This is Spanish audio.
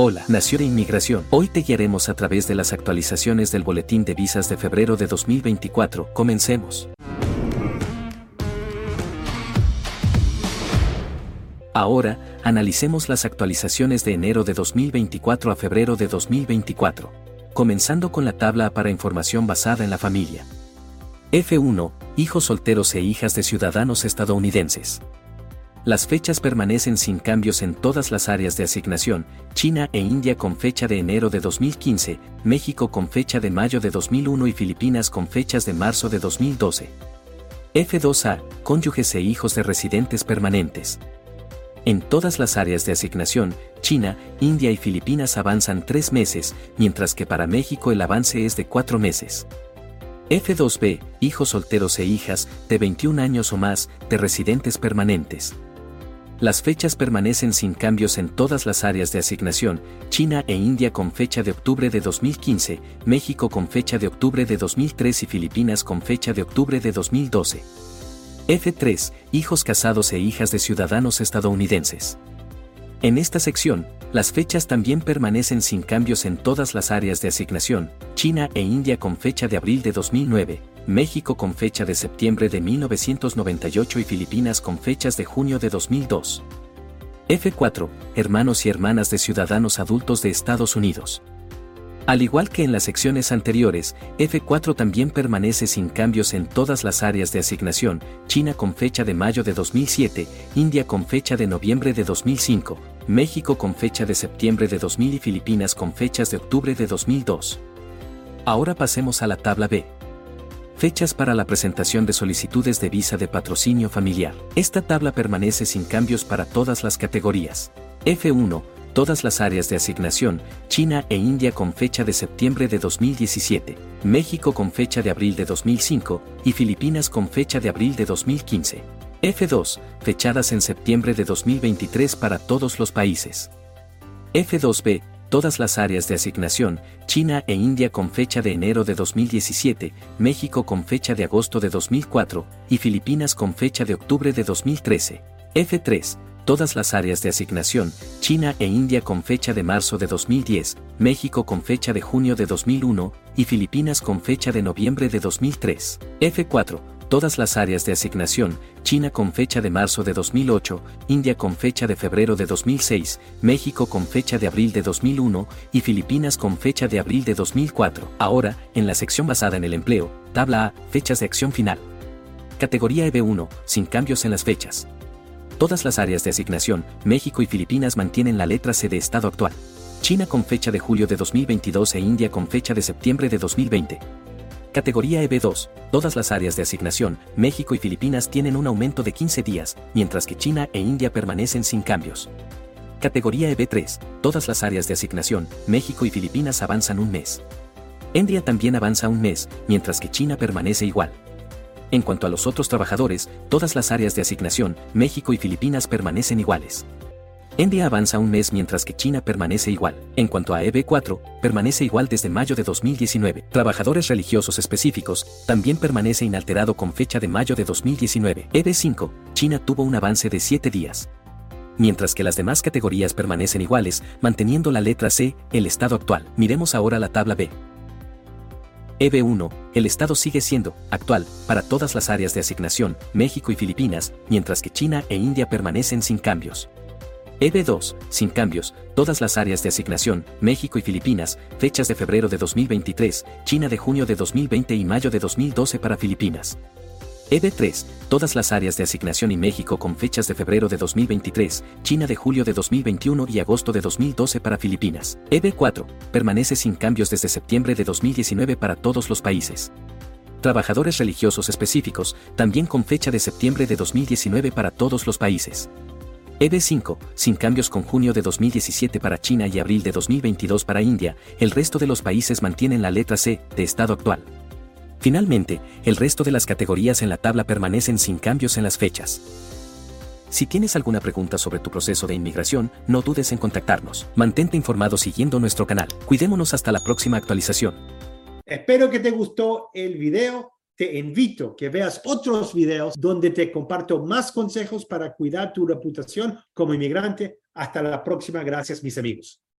Hola, Nación de Inmigración. Hoy te guiaremos a través de las actualizaciones del Boletín de Visas de febrero de 2024. Comencemos. Ahora, analicemos las actualizaciones de enero de 2024 a febrero de 2024. Comenzando con la tabla para información basada en la familia. F1. Hijos solteros e hijas de ciudadanos estadounidenses. Las fechas permanecen sin cambios en todas las áreas de asignación, China e India con fecha de enero de 2015, México con fecha de mayo de 2001 y Filipinas con fechas de marzo de 2012. F2A, cónyuges e hijos de residentes permanentes. En todas las áreas de asignación, China, India y Filipinas avanzan tres meses, mientras que para México el avance es de cuatro meses. F2B, hijos solteros e hijas, de 21 años o más, de residentes permanentes. Las fechas permanecen sin cambios en todas las áreas de asignación, China e India con fecha de octubre de 2015, México con fecha de octubre de 2003 y Filipinas con fecha de octubre de 2012. F3, hijos casados e hijas de ciudadanos estadounidenses. En esta sección, las fechas también permanecen sin cambios en todas las áreas de asignación, China e India con fecha de abril de 2009, México con fecha de septiembre de 1998 y Filipinas con fechas de junio de 2002. F4, hermanos y hermanas de ciudadanos adultos de Estados Unidos. Al igual que en las secciones anteriores, F4 también permanece sin cambios en todas las áreas de asignación, China con fecha de mayo de 2007, India con fecha de noviembre de 2005, México con fecha de septiembre de 2000 y Filipinas con fechas de octubre de 2002. Ahora pasemos a la tabla B. Fechas para la presentación de solicitudes de visa de patrocinio familiar. Esta tabla permanece sin cambios para todas las categorías. F1, todas las áreas de asignación, China e India con fecha de septiembre de 2017, México con fecha de abril de 2005 y Filipinas con fecha de abril de 2015. F2, fechadas en septiembre de 2023 para todos los países. F2B, todas las áreas de asignación, China e India con fecha de enero de 2017, México con fecha de agosto de 2004 y Filipinas con fecha de octubre de 2013. F3, todas las áreas de asignación, China e India con fecha de marzo de 2010, México con fecha de junio de 2001 y Filipinas con fecha de noviembre de 2003. F4. Todas las áreas de asignación, China con fecha de marzo de 2008, India con fecha de febrero de 2006, México con fecha de abril de 2001 y Filipinas con fecha de abril de 2004. Ahora, en la sección basada en el empleo, tabla A, fechas de acción final. Categoría EB1, sin cambios en las fechas. Todas las áreas de asignación, México y Filipinas mantienen la letra C de estado actual. China con fecha de julio de 2022 e India con fecha de septiembre de 2020. Categoría EB2. Todas las áreas de asignación, México y Filipinas tienen un aumento de 15 días, mientras que China e India permanecen sin cambios. Categoría EB3. Todas las áreas de asignación, México y Filipinas avanzan un mes. India también avanza un mes, mientras que China permanece igual. En cuanto a los otros trabajadores, todas las áreas de asignación, México y Filipinas permanecen iguales. India avanza un mes mientras que China permanece igual. En cuanto a EB4, permanece igual desde mayo de 2019. Trabajadores religiosos específicos, también permanece inalterado con fecha de mayo de 2019. EB5, China tuvo un avance de 7 días. Mientras que las demás categorías permanecen iguales, manteniendo la letra C, el estado actual. Miremos ahora la tabla B. EB1, el estado sigue siendo, actual, para todas las áreas de asignación, México y Filipinas, mientras que China e India permanecen sin cambios. EB2, sin cambios, todas las áreas de asignación, México y Filipinas, fechas de febrero de 2023, China de junio de 2020 y mayo de 2012 para Filipinas. EB3, todas las áreas de asignación y México con fechas de febrero de 2023, China de julio de 2021 y agosto de 2012 para Filipinas. EB4, permanece sin cambios desde septiembre de 2019 para todos los países. Trabajadores religiosos específicos, también con fecha de septiembre de 2019 para todos los países. EB5, sin cambios con junio de 2017 para China y abril de 2022 para India, el resto de los países mantienen la letra C, de estado actual. Finalmente, el resto de las categorías en la tabla permanecen sin cambios en las fechas. Si tienes alguna pregunta sobre tu proceso de inmigración, no dudes en contactarnos. Mantente informado siguiendo nuestro canal. Cuidémonos hasta la próxima actualización. Espero que te gustó el video. Te invito que veas otros videos donde te comparto más consejos para cuidar tu reputación como inmigrante. Hasta la próxima. Gracias, mis amigos.